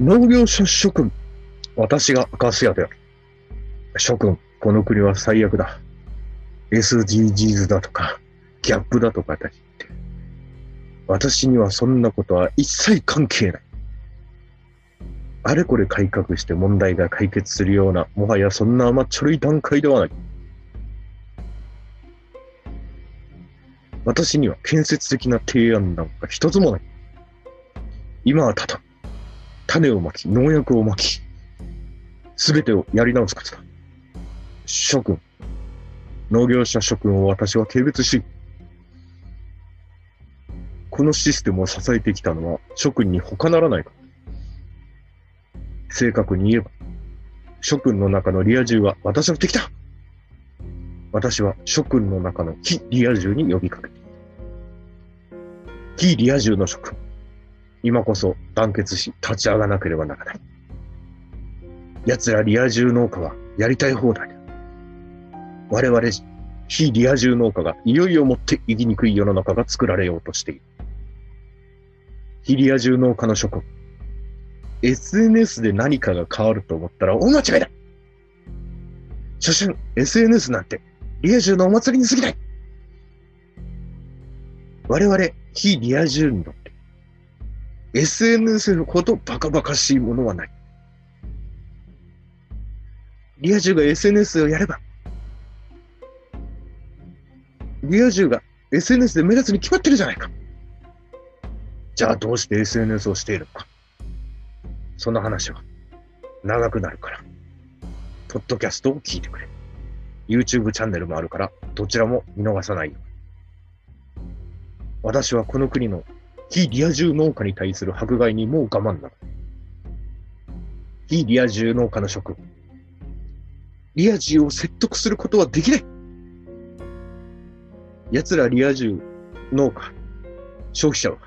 農業者諸君、私が明石家である。諸君、この国は最悪だ。SDGs だとか、ギャップだとか言って。私にはそんなことは一切関係ない。あれこれ改革して問題が解決するような、もはやそんな甘っちょろい段階ではない。私には建設的な提案なんか一つもない。今はただ、種をまき、農薬をまき、すべてをやり直すことだ。諸君、農業者諸君を私は軽蔑し、このシステムを支えてきたのは諸君に他ならないか。正確に言えば、諸君の中のリア充は私の敵だ私は諸君の中の非リア充に呼びかけて。非リア充の諸君。今こそ団結し立ち上がなければならない。奴らリア充農家はやりたい放題だ。我々、非リア充農家がいよいよもって生きにくい世の中が作られようとしている。非リア充農家の諸君。SNS で何かが変わると思ったら大間違いだ初春、SNS なんてリア充のお祭りに過ぎない我々、非リア充の SNS ほどバカバカしいものはない。リア充が SNS をやれば、リア充が SNS で目立つに決まってるじゃないか。じゃあどうして SNS をしているのか。その話は長くなるから、ポッドキャストを聞いてくれ。YouTube チャンネルもあるから、どちらも見逃さないよ。私はこの国の非リア充農家に対する迫害にもう我慢なの。非リア充農家の職。リア充を説得することはできない。奴らリア充農家、消費者は、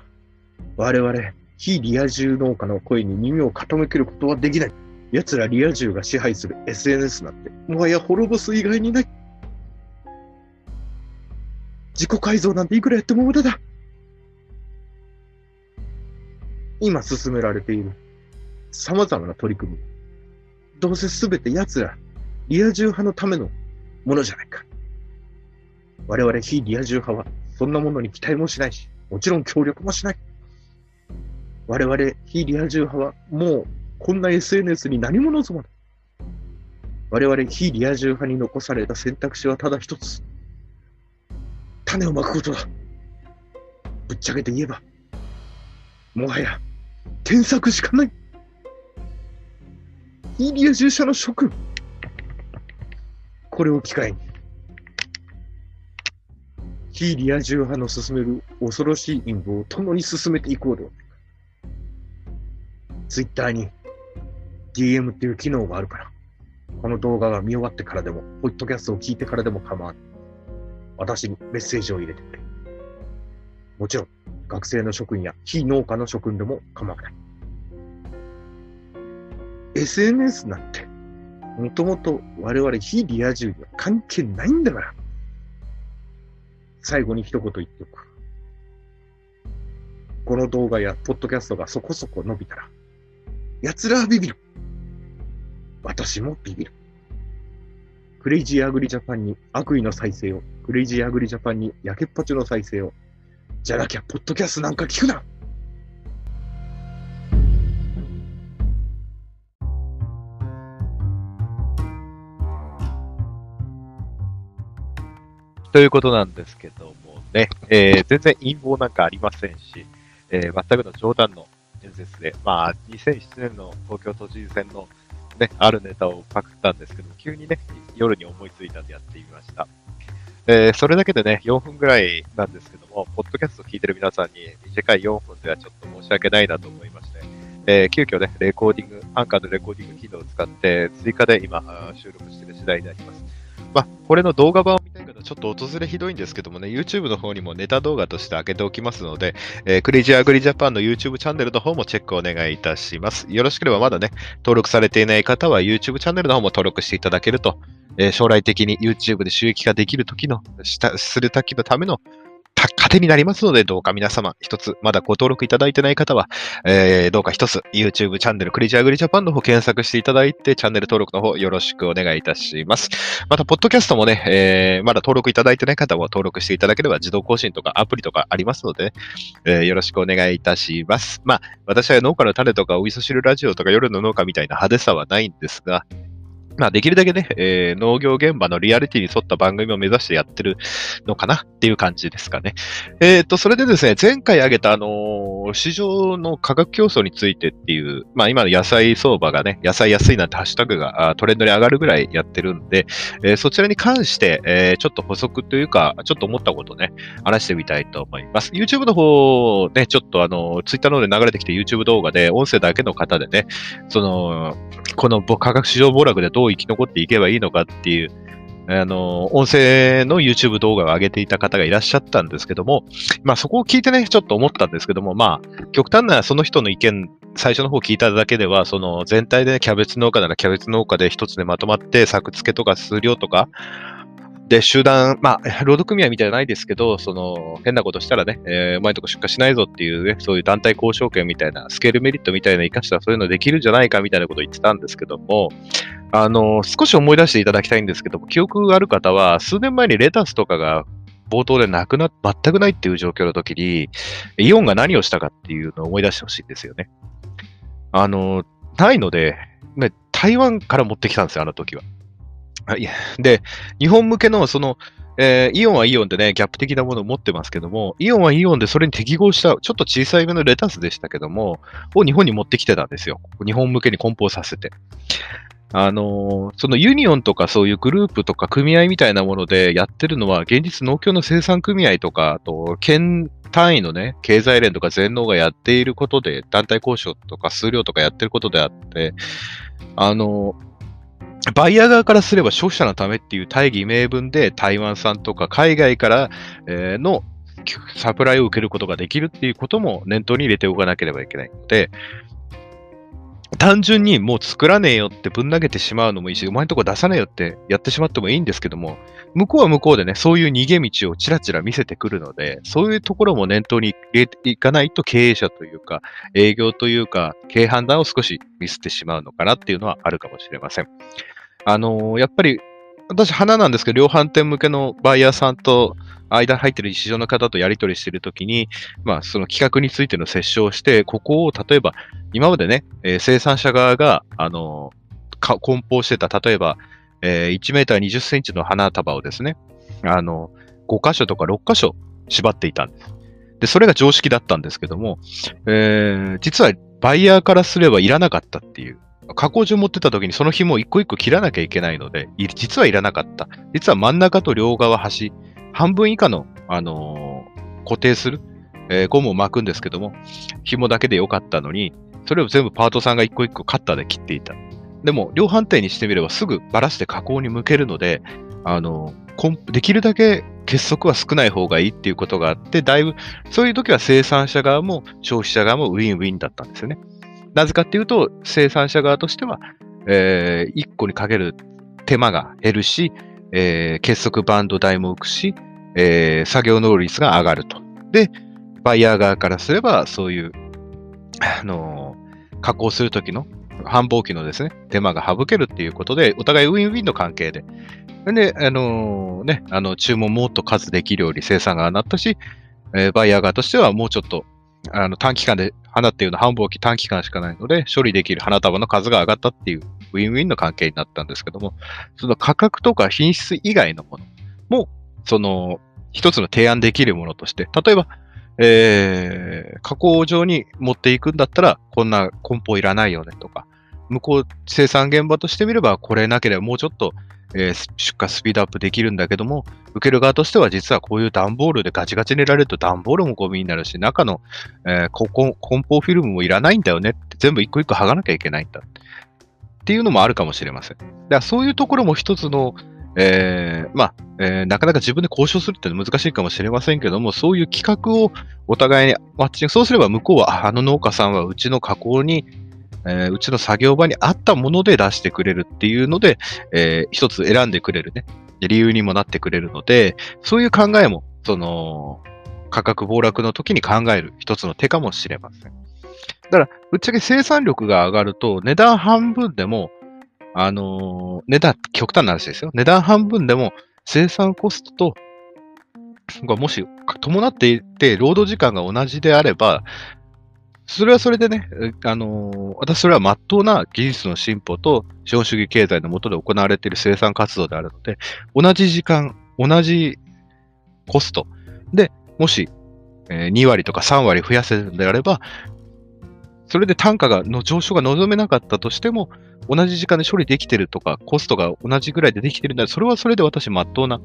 我々、非リア充農家の声に耳を傾けることはできない。奴らリア充が支配する SNS なんて、もはや滅ぼす以外にない。自己改造なんていくらやっても無駄だ。今進められている様々な取り組み。どうせすべて奴ら、リア充派のためのものじゃないか。我々非リア充派は、そんなものに期待もしないし、もちろん協力もしない。我々非リア充派は、もう、こんな SNS に何も望まない。我々非リア充派に残された選択肢はただ一つ。種をまくことだ。ぶっちゃけて言えば、もはや、添削しかない。イリア従者の諸君。これを機会に、ヒーリア従派の進める恐ろしい陰謀を共に進めていこうではないか。ツイッターに DM っていう機能があるから、この動画が見終わってからでも、ポッドキャストを聞いてからでも構わない。私にメッセージを入れてくれ。もちろん、学生の諸君や非農家の諸君でも構わない。SNS なんて、もともと我々非リア充には関係ないんだから。最後に一言言っておく。この動画やポッドキャストがそこそこ伸びたら、奴らはビビる。私もビビる。クレイジーアグリジャパンに悪意の再生を、クレイジーアグリジャパンにやけっぱちの再生を、じゃなきゃ、ポッドキャストなんか聞くなということなんですけどもね、えー、全然陰謀なんかありませんし、えー、全くの冗談の演説で、まあ、2007年の東京都知事選のね、あるネタをパクったんですけど急にね、夜に思いついたんでやってみました。えー、それだけでね、4分ぐらいなんですけども、ポッドキャスト聞いてる皆さんに短い4分ではちょっと申し訳ないなと思いまして、えー、急遽ね、レコーディング、アンカーのレコーディング機能を使って追加で今収録している次第であります。まあ、これの動画版を、ちょっと訪れひどいんですけどもね、YouTube の方にもネタ動画として上げておきますので、えー、クレイジーアグリジャパンの YouTube チャンネルの方もチェックお願いいたします。よろしければまだね、登録されていない方は YouTube チャンネルの方も登録していただけると、えー、将来的に YouTube で収益化できる時の、したする時のための糧になりますので、どうか皆様、一つ、まだご登録いただいてない方は、えー、どうか一つ、YouTube チャンネル、クレジャーグリジャパンの方検索していただいて、チャンネル登録の方よろしくお願いいたします。また、ポッドキャストもね、えー、まだ登録いただいてない方は登録していただければ、自動更新とかアプリとかありますので、えー、よろしくお願いいたします。まあ、私は農家の種とかお味噌汁ラジオとか夜の農家みたいな派手さはないんですが、まあ、できるだけね、えー、農業現場のリアリティに沿った番組を目指してやってるのかなっていう感じですかね。えっ、と、それでですね、前回挙げた、あのー市場の価格競争についてっていう、まあ今の野菜相場がね、野菜安いなんてハッシュタグがトレンドに上がるぐらいやってるんで、えーそちらに関して、えーちょっと補足というか、ちょっと思ったことをね、話してみたいと思います。YouTube の方、ね、ちょっとあの、Twitter の方で流れてきて YouTube 動画で、音声だけの方でね、その、この価格市場暴落でどう生き残っていけばいいのかっていう、あの、音声の YouTube 動画を上げていた方がいらっしゃったんですけども、まあそこを聞いてね、ちょっと思ったんですけども、まあ、極端なその人の意見、最初の方聞いただけでは、その全体でね、キャベツ農家ならキャベツ農家で一つでまとまって、作付けとか数量とか、で、集団、まあ、労働組合みたいじゃないですけど、その、変なことしたらね、えー、お前んとこ出荷しないぞっていうね、そういう団体交渉権みたいな、スケールメリットみたいな生かしたらそういうのできるんじゃないかみたいなことを言ってたんですけども、あの、少し思い出していただきたいんですけども、記憶がある方は、数年前にレタスとかが冒頭でなくな、全くないっていう状況の時に、イオンが何をしたかっていうのを思い出してほしいんですよね。あの、ないので、ね、台湾から持ってきたんですよ、あの時は。あいで、日本向けの、その、えーイオンはイオンでね、 GAP 的なものを持ってますけども、イオンはイオンでそれに適合した、ちょっと小さいめのレタスでしたけども、を日本に持ってきてたんですよ。日本向けに梱包させて。あのーそのユニオンとかそういうグループとか組合みたいなものでやってるのは、現実農協の生産組合とか、あと、県単位のね、経済連とか全農がやっていることで、団体交渉とか数量とかやってることであって、あのーバイヤー側からすれば消費者のためっていう大義名分で台湾産とか海外から、のサプライを受けることができるっていうことも念頭に入れておかなければいけないので、単純にもう作らねえよってぶん投げてしまうのもいいし、お前んとこ出さねえよってやってしまってもいいんですけども、向こうは向こうでね、そういう逃げ道をちらちら見せてくるので、そういうところも念頭に入れていかないと経営者というか、営業というか、経営判断を少しミスってしまうのかなっていうのはあるかもしれません。あのーやっぱり、私、花なんですけど、量販店向けのバイヤーさんと、間に入ってる市場の方とやり取りしているときに、まあ、その企画についての折衝をして、ここを例えば、今までね、えー生産者側が、あのー梱包してた、例えば、えー1メーター20センチの花束をですね、あの5箇所とか6箇所縛っていたんです。で、それが常識だったんですけども、えー実はバイヤーからすればいらなかったっていう。加工順持ってた時にその紐を一個一個切らなきゃいけないので、実はいらなかった。実は真ん中と両側端、半分以下の、あのー固定する、えーゴムを巻くんですけども、紐だけでよかったのに、それを全部パートさんが一個一個カッターで切っていた。でも、量販店にしてみればすぐバラして加工に向けるので、あのーできるだけ結束は少ない方がいいっていうことがあって、だいぶ、そういう時は生産者側も消費者側もウィンウィンだったんですよね。なぜかっていうと、生産者側としては、えー、1個にかける手間が減るし、えー結束バンド代も浮くし、えー作業能率が上がると。で、バイヤー側からすれば、そういう、あのー加工するときの繁忙期のですね、手間が省けるっていうことで、お互いウィンウィンの関係で。で、あのーね、あの、注文もっと数できるように生産側になったし、えーバイヤー側としてはもうちょっと、あの、短期間で、花っていうのは繁忙期短期間しかないので、処理できる花束の数が上がったっていう、ウィンウィンの関係になったんですけども、その価格とか品質以外のものも、その、一つの提案できるものとして、例えば、えー、加工場に持っていくんだったら、こんな梱包いらないよねとか、向こう生産現場としてみれば、これなければもうちょっと、えー出荷スピードアップできるんだけども、受ける側としては実はこういう段ボールでガチガチに入れられると段ボールもゴミになるし、中の、えーここ梱包フィルムもいらないんだよねって全部一個一個剥がなきゃいけないんだっていうのもあるかもしれません。だからそういうところも一つの、えーまあ、えーなかなか自分で交渉するっていうのは難しいかもしれませんけども、そういう企画をお互いにマッチング、そうすれば向こうは、あの農家さんはうちの加工に、えーうちの作業場に合ったもので出してくれるっていうので、えー一つ選んでくれるね、理由にもなってくれるので、そういう考えも、その、価格暴落の時に考える一つの手かもしれません。だから、ぶっちゃけ生産力が上がると、値段半分でも、あのー値段、極端な話ですよ。値段半分でも生産コストと、がもし伴っていて、労働時間が同じであれば、それはそれでね、あのー私それは真っ当な技術の進歩と資本主義経済の下で行われている生産活動であるので、同じ時間、同じコストで、もし、えー2割とか3割増やせるのであれば、それで単価がの上昇が望めなかったとしても、同じ時間で処理できてるとか、コストが同じぐらいでできてるんだそれはそれで私、真っ当な、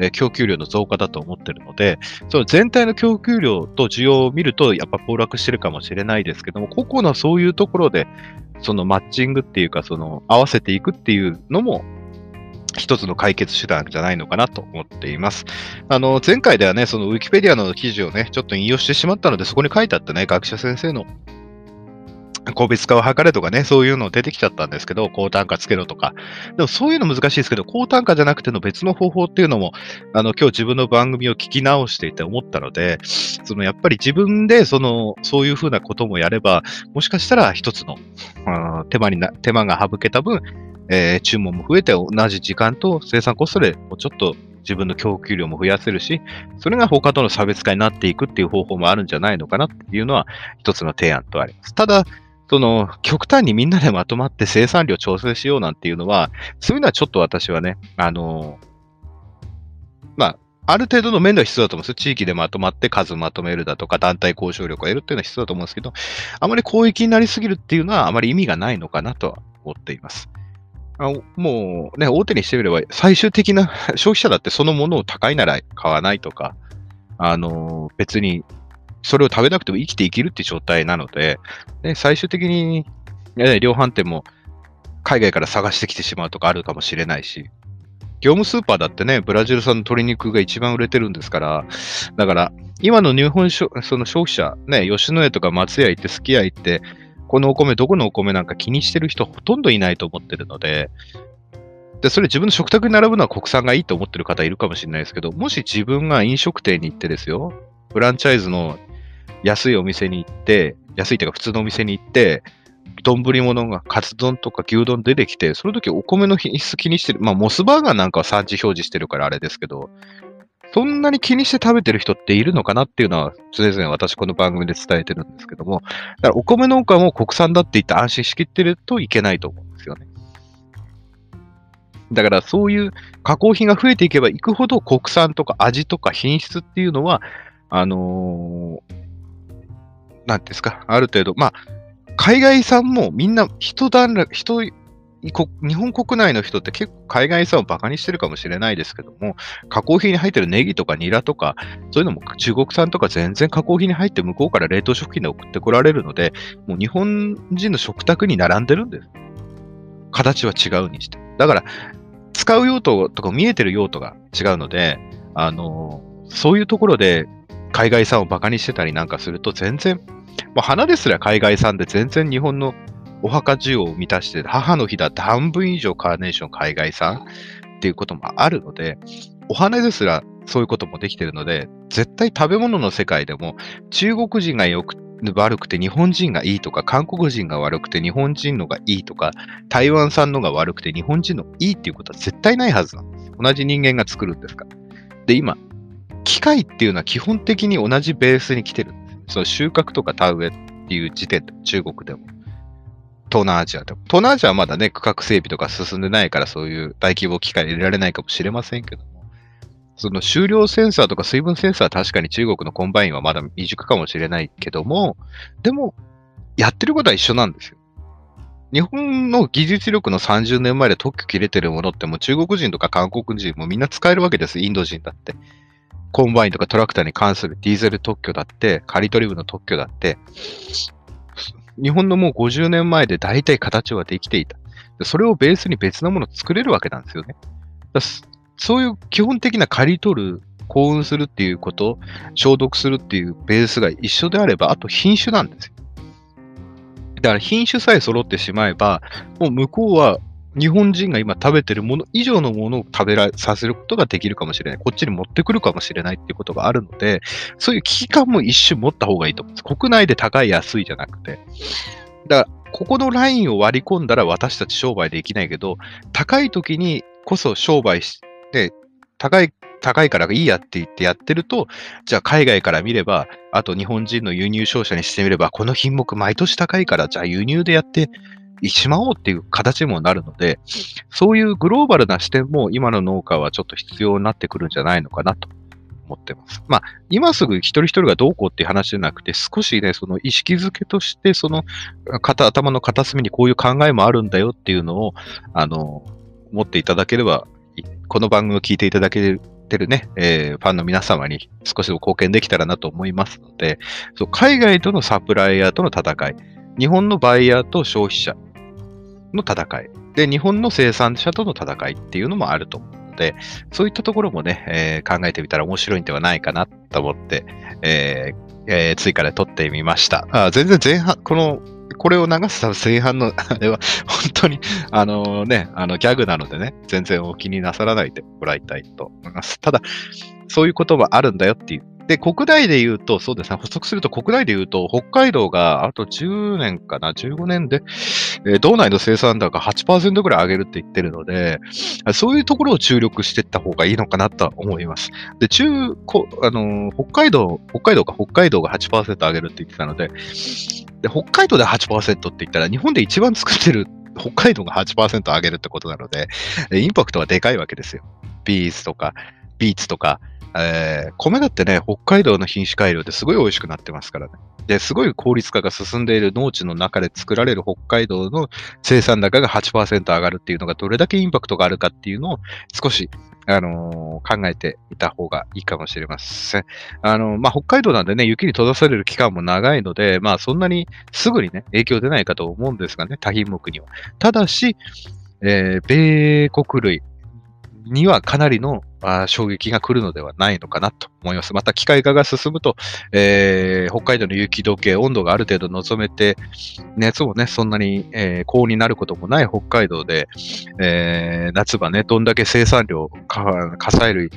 え供給量の増加だと思ってるので、その全体の供給量と需要を見ると、やっぱ暴落してるかもしれないですけども、個々のそういうところで、そのマッチングっていうか、その合わせていくっていうのも、一つの解決手段じゃないのかなと思っています。あの、前回ではね、そのウィキペディアの記事をね、ちょっと引用してしまったので、そこに書いてあったね、学者先生の個別化を図れとかね、そういうの出てきちゃったんですけど、高単価つけろとか。でもそういうの難しいですけど、高単価じゃなくての別の方法っていうのも、あの、今日自分の番組を聞き直していて思ったので、そのやっぱり自分でその、そういうふうなこともやれば、もしかしたら一つの、手間にな、手間が省けた分、えー注文も増えて同じ時間と生産コストでもうちょっと自分の供給量も増やせるし、それが他との差別化になっていくっていう方法もあるんじゃないのかなっていうのは一つの提案とあります。ただ、その、極端にみんなでまとまって生産量調整しようなんていうのは、そういうのはちょっと私はね、あのまあ、ある程度の面では必要だと思うんですよ。地域でまとまって数まとめるだとか、団体交渉力を得るっていうのは必要だと思うんですけど、あまり広域になりすぎるっていうのはあまり意味がないのかなとは思っています。あもうね、大手にしてみれば、最終的な消費者だってそのものを高いなら買わないとか、あの別にそれを食べなくても生きていけるって状態なので、ね、最終的に、ね、量販店も海外から探してきてしまうとかあるかもしれないし、業務スーパーだってね、ブラジル産の鶏肉が一番売れてるんですから、だから、今の日本その消費者、ね、吉野家とか松屋行って、すき家行って、このお米、どこのお米なんか気にしてる人ほとんどいないと思ってるので、で、それ自分の食卓に並ぶのは国産がいいと思ってる方いるかもしれないですけど、もし自分が飲食店に行ってですよ、フランチャイズの安いお店に行って、安いっていうか普通のお店に行って、丼物がカツ丼とか牛丼出てきて、その時お米の品質気にしてる。まあ、モスバーガーなんかは産地表示してるからあれですけど、そんなに気にして食べてる人っているのかなっていうのは常々私この番組で伝えてるんですけども、だからお米農家も国産だって言って安心しきってるといけないと思うんですよね。だからそういう加工品が増えていけばいくほど国産とか味とか品質っていうのは、あのーなんですか、ある程度、まあ、海外産もみんな一段落、一こ日本国内の人って結構海外産をバカにしてるかもしれないですけども、加工品に入ってるネギとかニラとか、そういうのも中国産とか全然加工品に入って向こうから冷凍食品で送ってこられるので、もう日本人の食卓に並んでるんです。形は違うにして。だから、使う用途とか見えてる用途が違うので、あのそういうところで海外産をバカにしてたりなんかすると全然、まあ、花ですら海外産で全然日本のお墓需要を満たして、母の日だって半分以上カーネーション海外産っていうこともあるので、お花ですらそういうこともできてるので、絶対食べ物の世界でも中国人がよく悪くて日本人がいいとか、韓国人が悪くて日本人のがいいとか、台湾産のが悪くて日本人のいいっていうことは絶対ないはずなんです。同じ人間が作るんですから。で、今、機械っていうのは基本的に同じベースに来てるんです。その収穫とか田植えっていう時点で、中国でも。東南アジアでも。東南アジアはまだね、区画整備とか進んでないからそういう大規模機械入れられないかもしれませんけども。その収量センサーとか水分センサーは確かに中国のコンバインはまだ未熟かもしれないけども、でも、やってることは一緒なんですよ。日本の技術力の30年前で特許切れてるものってもう中国人とか韓国人もみんな使えるわけです。インド人だって。コンバインとかトラクターに関するディーゼル特許だって、刈り取り部の特許だって、日本のもう50年前で大体形はできていた。それをベースに別のものを作れるわけなんですよね。だそういう基本的な刈り取る、幸運するっていうこと、消毒するっていうベースが一緒であれば、あと品種なんですよ。だから品種さえ揃ってしまえば、もう向こうは日本人が今食べてるもの以上のものを食べらさせることができるかもしれない。こっちに持ってくるかもしれないっていうことがあるので、そういう危機感も一瞬持った方がいいと思うんです。国内で高い安いじゃなくて。だから、ここのラインを割り込んだら私たち商売できないけど、高い時にこそ商売して、高い、高いからいいやって言ってやってると、じゃあ海外から見れば、あと日本人の輸入商社にしてみれば、この品目毎年高いから、じゃあ輸入でやってしまおうっていう形にもなるので、そういうグローバルな視点も今の農家はちょっと必要になってくるんじゃないのかなと思ってます。まあ、今すぐ一人一人がどうこうっていう話じゃなくて、少しね、その意識づけとして、その、頭の片隅にこういう考えもあるんだよっていうのを、あの、持っていただければ、この番組を聞いていただけてるね、えー、ファンの皆様に少しでも貢献できたらなと思いますので、そう海外とのサプライヤーとの戦い、日本のバイヤーと消費者、の戦い。で、日本の生産者との戦いっていうのもあると思うので、そういったところもね、えー、考えてみたら面白いんではないかなと思って、えーえー、追加で撮ってみました。あ全然前半、この、これを流す前半の、あれは、本当に、あのね、あの、ギャグなのでね、全然お気になさらないでもらいたいと思います。ただ、そういうことはあるんだよっていうで、国内で言うと、そうですね、補足すると国内で言うと、北海道があと10年かな、15年で、えー、道内の生産高8%ぐらい上げるって言ってるので、そういうところを注力していった方がいいのかなと思います。で、中、こあのー、北海道、北海道か、北海道が8%上げるって言ってたので、で北海道で8%って言ったら、日本で一番作ってる北海道が8%上げるってことなので、インパクトはでかいわけですよ。ビーツとか、ビーツとか、えー、米だってね、北海道の品種改良ですごい美味しくなってますからね。で、すごい効率化が進んでいる農地の中で作られる北海道の生産高が8%上がるっていうのがどれだけインパクトがあるかっていうのを少し、あのー、考えていた方がいいかもしれません。あのー、まあ、北海道なんでね、雪に閉ざされる期間も長いので、まあ、そんなにすぐにね、影響出ないかと思うんですがね、多品目には。ただし、えー、米国類にはかなりのあ衝撃が来るのではないのかなと思います。また機械化が進むと、えー、北海道の雪解け、温度がある程度望めて、熱もね、そんなに、えー、高温になることもない北海道で、えー、夏場ね、どんだけ生産量、火砕類、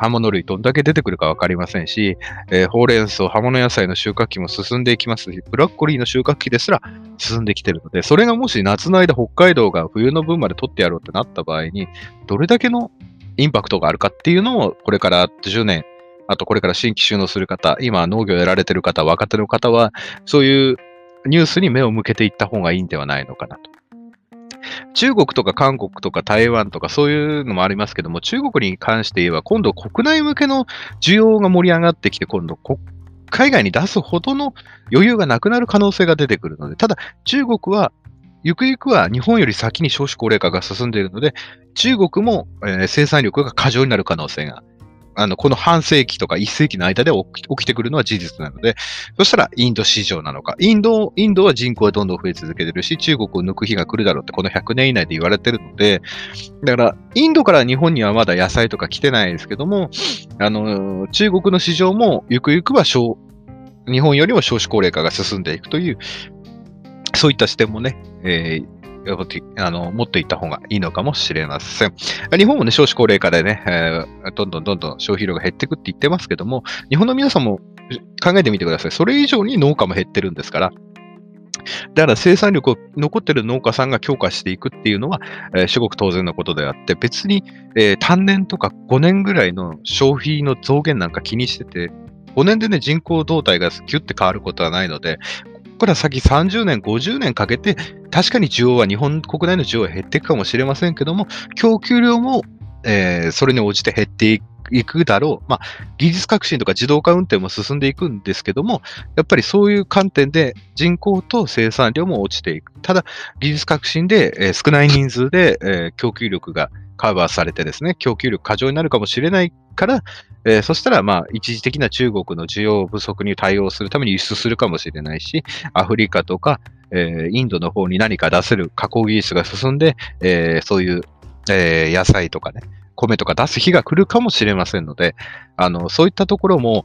刃物類どんだけ出てくるかわかりませんし、えー、ほうれん草、葉物野菜の収穫期も進んでいきますし、ブラッコリーの収穫期ですら進んできてるので、それがもし夏の間北海道が冬の分まで取ってやろうってなった場合に、どれだけのインパクトがあるかっていうのを、これから10年、あとこれから新規収納する方、今農業やられてる方、若手の方は、そういうニュースに目を向けていった方がいいんではないのかなと。中国とか韓国とか台湾とかそういうのもありますけども、中国に関して言えば、今度国内向けの需要が盛り上がってきて、今度海外に出すほどの余裕がなくなる可能性が出てくるので、ただ中国はゆくゆくは日本より先に少子高齢化が進んでいるので、中国も、えー、生産力が過剰になる可能性が、あの、この半世紀とか一世紀の間で起きてくるのは事実なので、そしたらインド市場なのか。インド、インドは人口がどんどん増え続けてるし、中国を抜く日が来るだろうってこの100年以内で言われてるので、だから、インドから日本にはまだ野菜とか来てないですけども、あの、中国の市場もゆくゆくは小、日本よりも少子高齢化が進んでいくというそういった視点もね、えーあの、持っていった方がいいのかもしれません。日本もね、少子高齢化でね、えー、どんどんどんどん消費量が減っていくって言ってますけども、日本の皆さんも考えてみてください。それ以上に農家も減ってるんですから。だから生産力を残ってる農家さんが強化していくっていうのは、えー、至極当然のことであって、別に、えー、単年とか5年ぐらいの消費の増減なんか気にしてて、5年でね、人口動態がキュッて変わることはないので、から先30年、50年かけて、確かに需要は日本国内の需要は減っていくかもしれませんけども、供給量も、えー、それに応じて減っていくだろう。まあ、技術革新とか自動化運転も進んでいくんですけども、やっぱりそういう観点で人口と生産量も落ちていく。ただ、技術革新で、えー、少ない人数で、えー、供給力がカバーされてですね、供給力過剰になるかもしれないから、えー、そしたら、まあ、一時的な中国の需要不足に対応するために輸出するかもしれないし、アフリカとか、えー、インドの方に何か出せる加工技術が進んで、えー、そういう、えー、野菜とかね、米とか出す日が来るかもしれませんので、あの、そういったところも、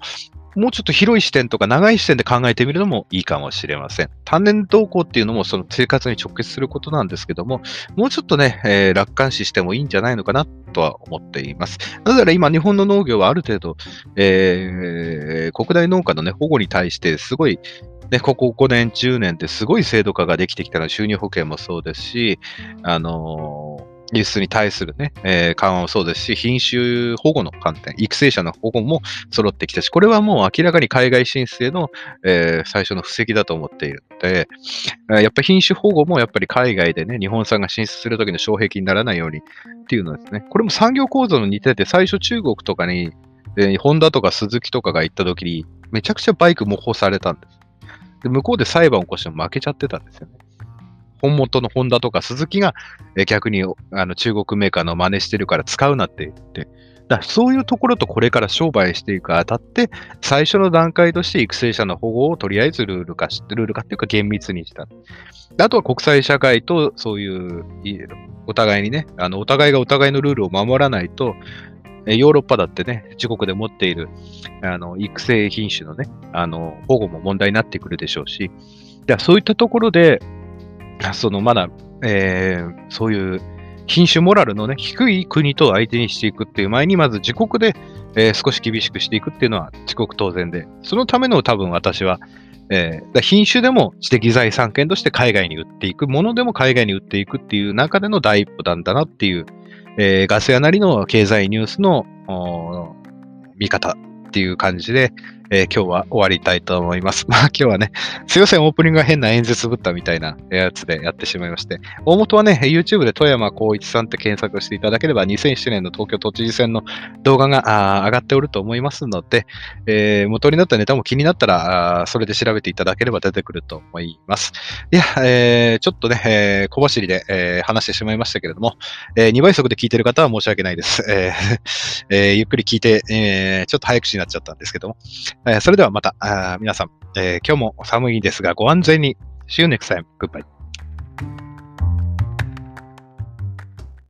もうちょっと広い視点とか長い視点で考えてみるのもいいかもしれません。単年動向っていうのもその生活に直結することなんですけども、もうちょっとね、えー、楽観視してもいいんじゃないのかなとは思っています。なぜなら今日本の農業はある程度、えー、国内農家のね、保護に対してすごいね、ここ5年、10年ですごい制度化ができてきたのは収入保険もそうですし、あのー輸出に対するね、えー、緩和もそうですし、品種保護の観点、育成者の保護も揃ってきたし、これはもう明らかに海外進出への、えー、最初の布石だと思っているので、やっぱり品種保護もやっぱり海外でね、日本産が進出するときの障壁にならないようにっていうのですね。これも産業構造の似てて、最初中国とかに、えー、ホンダとかスズキとかが行ったときに、めちゃくちゃバイク模倣されたんです。で、向こうで裁判を起こしても負けちゃってたんですよね。本元のホンダとか鈴木が、え逆にあの中国メーカーの真似してるから使うなって言って、だそういうところとこれから商売していくあたって、最初の段階として育成者の保護をとりあえずルール化し、ルール化っていうか厳密にした。あとは国際社会とそういう、お互いにね、あの、お互いがお互いのルールを守らないと、ヨーロッパだってね、自国で持っている、あの、育成品種のね、あの、保護も問題になってくるでしょうし、そういったところで、そのまだ、えー、そういう品種モラルのね、低い国と相手にしていくっていう前に、まず自国で、えー、少し厳しくしていくっていうのは自国当然で、そのための多分私は、えー、品種でも知的財産権として海外に売っていく、ものでも海外に売っていくっていう中での第一歩なんだなっていう、えー、ガス屋なりの経済ニュースの見方っていう感じで、えー、今日は終わりたいと思います。まあ今日はね、すいません、オープニングが変な演説ぶったみたいなやつでやってしまいまして、大元はね、YouTube で富山光一さんって検索していただければ、2007年の東京都知事選の動画が上がっておると思いますので、えー、元になったネタも気になったら、それで調べていただければ出てくると思います。いや、えー、ちょっとね、えー、小走りで、えー、話してしまいましたけれども、えー、2倍速で聞いてる方は申し訳ないです。えー えー、ゆっくり聞いて、えー、ちょっと早口になっちゃったんですけども、えー、それではまた、皆さん、えー、今日も寒いですがご安全に。See you next time. Goodbye.